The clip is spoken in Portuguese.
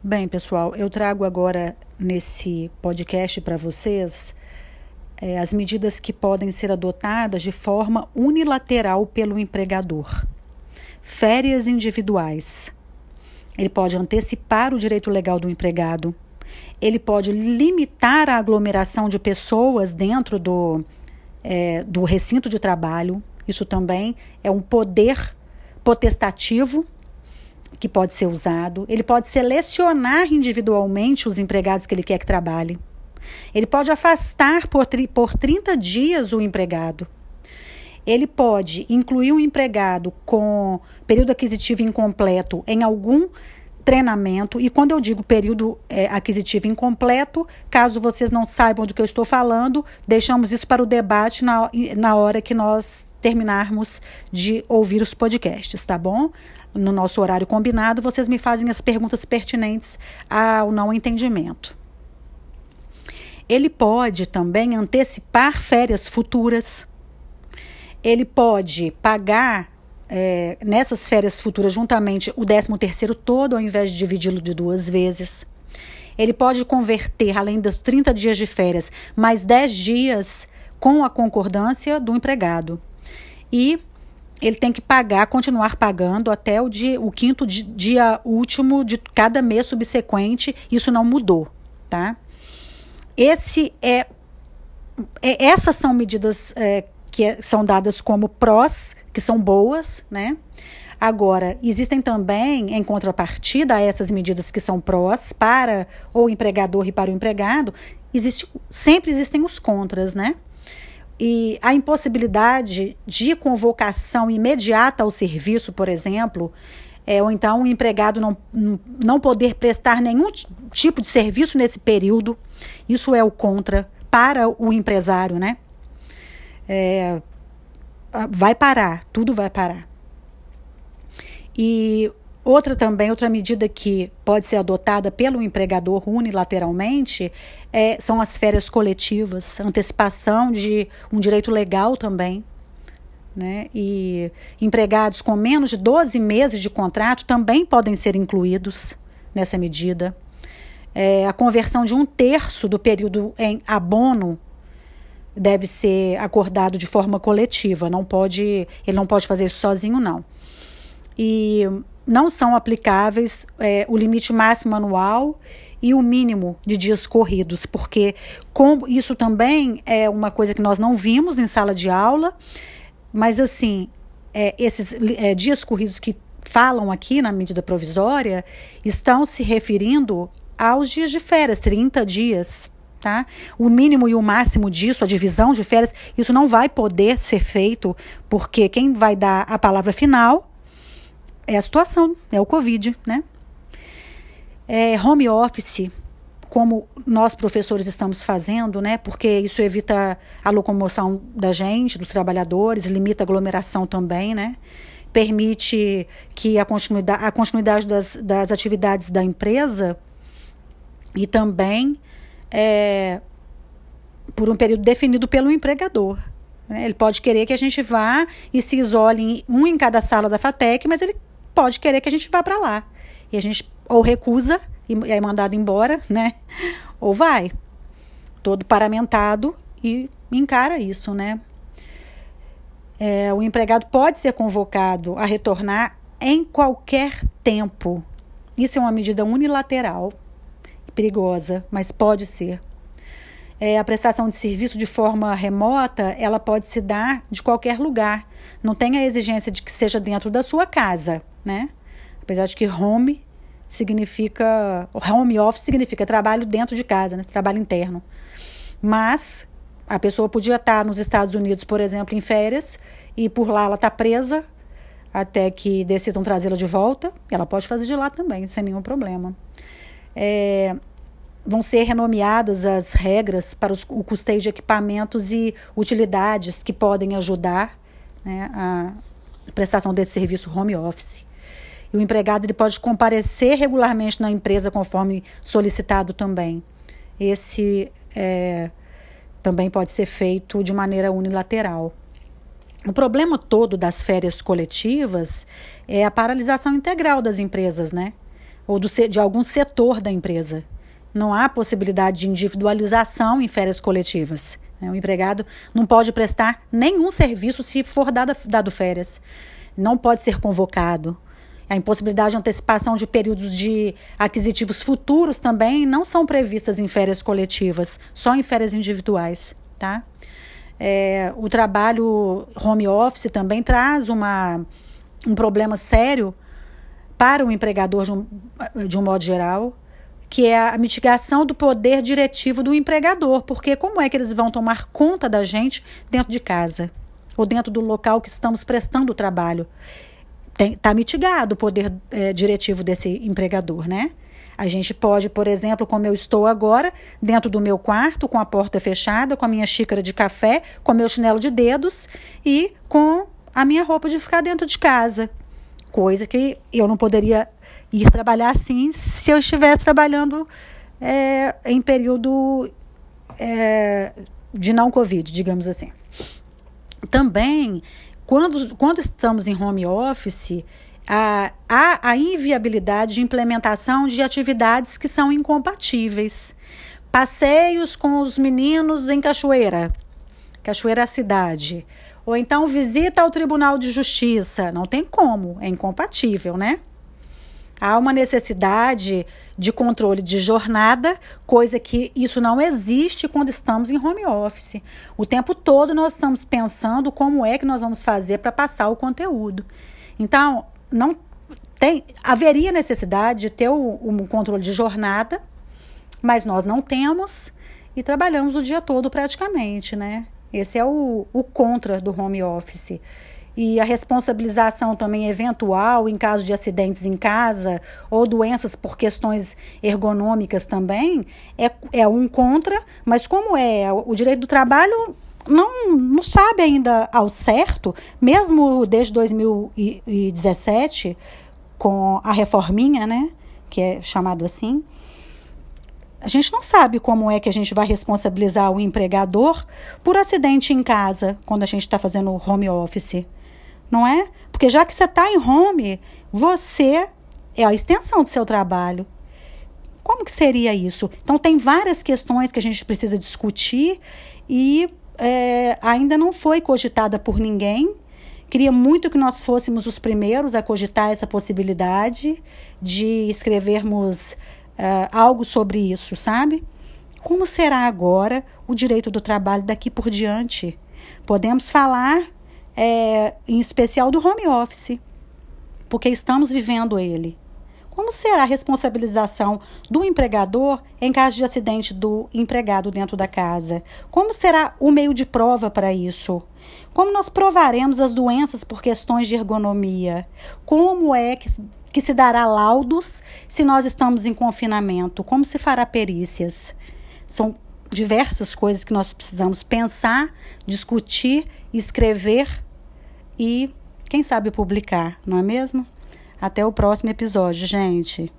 Bem, pessoal, eu trago agora nesse podcast para vocês é, as medidas que podem ser adotadas de forma unilateral pelo empregador. Férias individuais. Ele pode antecipar o direito legal do empregado. Ele pode limitar a aglomeração de pessoas dentro do, é, do recinto de trabalho. Isso também é um poder potestativo que pode ser usado. Ele pode selecionar individualmente os empregados que ele quer que trabalhe. Ele pode afastar por, por 30 dias o empregado. Ele pode incluir o empregado com período aquisitivo incompleto em algum treinamento. E quando eu digo período é, aquisitivo incompleto, caso vocês não saibam do que eu estou falando, deixamos isso para o debate na, na hora que nós terminarmos de ouvir os podcasts, tá bom? No nosso horário combinado, vocês me fazem as perguntas pertinentes ao não entendimento. Ele pode também antecipar férias futuras. Ele pode pagar é, nessas férias futuras juntamente o 13 terceiro todo, ao invés de dividi-lo de duas vezes. Ele pode converter, além dos 30 dias de férias, mais 10 dias com a concordância do empregado. E ele tem que pagar, continuar pagando até o, dia, o quinto dia último de cada mês subsequente. Isso não mudou, tá? Esse é, é essas são medidas é, que é, são dadas como prós, que são boas, né? Agora, existem também, em contrapartida a essas medidas que são prós para o empregador e para o empregado, existe, sempre existem os contras, né? E a impossibilidade de convocação imediata ao serviço, por exemplo, é, ou então o empregado não, não poder prestar nenhum tipo de serviço nesse período, isso é o contra para o empresário, né? É, vai parar, tudo vai parar. E Outra também, outra medida que pode ser adotada pelo empregador unilateralmente é, são as férias coletivas, antecipação de um direito legal também. Né? E empregados com menos de 12 meses de contrato também podem ser incluídos nessa medida. É, a conversão de um terço do período em abono deve ser acordado de forma coletiva, não pode, ele não pode fazer isso sozinho, não. E não são aplicáveis é, o limite máximo anual e o mínimo de dias corridos, porque isso também é uma coisa que nós não vimos em sala de aula, mas assim, é, esses é, dias corridos que falam aqui na medida provisória estão se referindo aos dias de férias, 30 dias. Tá? O mínimo e o máximo disso, a divisão de férias, isso não vai poder ser feito, porque quem vai dar a palavra final é a situação, é o Covid, né? É, home office, como nós professores estamos fazendo, né? Porque isso evita a locomoção da gente, dos trabalhadores, limita a aglomeração também, né? Permite que a continuidade, a continuidade das, das atividades da empresa e também é, por um período definido pelo empregador. Né? Ele pode querer que a gente vá e se isole um em cada sala da FATEC, mas ele pode querer que a gente vá para lá. E a gente ou recusa e é mandado embora, né? Ou vai. Todo paramentado e encara isso, né? É, o empregado pode ser convocado a retornar em qualquer tempo. Isso é uma medida unilateral, perigosa, mas pode ser. É, a prestação de serviço de forma remota, ela pode se dar de qualquer lugar. Não tem a exigência de que seja dentro da sua casa né? Apesar de que home significa. Home office significa trabalho dentro de casa, né? Trabalho interno. Mas a pessoa podia estar nos Estados Unidos, por exemplo, em férias, e por lá ela está presa até que decidam trazê-la de volta. Ela pode fazer de lá também, sem nenhum problema. É, vão ser renomeadas as regras para os, o custeio de equipamentos e utilidades que podem ajudar né, a prestação desse serviço home office. E o empregado ele pode comparecer regularmente na empresa conforme solicitado também. Esse é, também pode ser feito de maneira unilateral. O problema todo das férias coletivas é a paralisação integral das empresas, né? ou do, de algum setor da empresa. Não há possibilidade de individualização em férias coletivas. Né? O empregado não pode prestar nenhum serviço se for dado, dado férias. Não pode ser convocado. A impossibilidade de antecipação de períodos de aquisitivos futuros também não são previstas em férias coletivas, só em férias individuais, tá? É, o trabalho home office também traz uma, um problema sério para o empregador de um, de um modo geral, que é a mitigação do poder diretivo do empregador, porque como é que eles vão tomar conta da gente dentro de casa ou dentro do local que estamos prestando o trabalho? Está mitigado o poder é, diretivo desse empregador, né? A gente pode, por exemplo, como eu estou agora, dentro do meu quarto, com a porta fechada, com a minha xícara de café, com meu chinelo de dedos e com a minha roupa de ficar dentro de casa. Coisa que eu não poderia ir trabalhar assim se eu estivesse trabalhando é, em período é, de não Covid, digamos assim. Também, quando, quando estamos em home office, há a, a inviabilidade de implementação de atividades que são incompatíveis. Passeios com os meninos em Cachoeira, Cachoeira Cidade. Ou então visita ao Tribunal de Justiça. Não tem como, é incompatível, né? Há uma necessidade de controle de jornada, coisa que isso não existe quando estamos em home office. O tempo todo nós estamos pensando como é que nós vamos fazer para passar o conteúdo. Então, não tem, haveria necessidade de ter um controle de jornada, mas nós não temos e trabalhamos o dia todo praticamente, né? Esse é o, o contra do home office e a responsabilização também eventual em caso de acidentes em casa ou doenças por questões ergonômicas também é, é um contra, mas como é o direito do trabalho não, não sabe ainda ao certo, mesmo desde 2017, com a reforminha, né, que é chamado assim, a gente não sabe como é que a gente vai responsabilizar o empregador por acidente em casa, quando a gente está fazendo home office não é? Porque já que você está em home, você é a extensão do seu trabalho. Como que seria isso? Então, tem várias questões que a gente precisa discutir e é, ainda não foi cogitada por ninguém. Queria muito que nós fôssemos os primeiros a cogitar essa possibilidade de escrevermos uh, algo sobre isso, sabe? Como será agora o direito do trabalho daqui por diante? Podemos falar é, em especial do home office, porque estamos vivendo ele. Como será a responsabilização do empregador em caso de acidente do empregado dentro da casa? Como será o meio de prova para isso? Como nós provaremos as doenças por questões de ergonomia? Como é que, que se dará laudos se nós estamos em confinamento? Como se fará perícias? São diversas coisas que nós precisamos pensar, discutir, escrever e, quem sabe, publicar, não é mesmo? Até o próximo episódio, gente.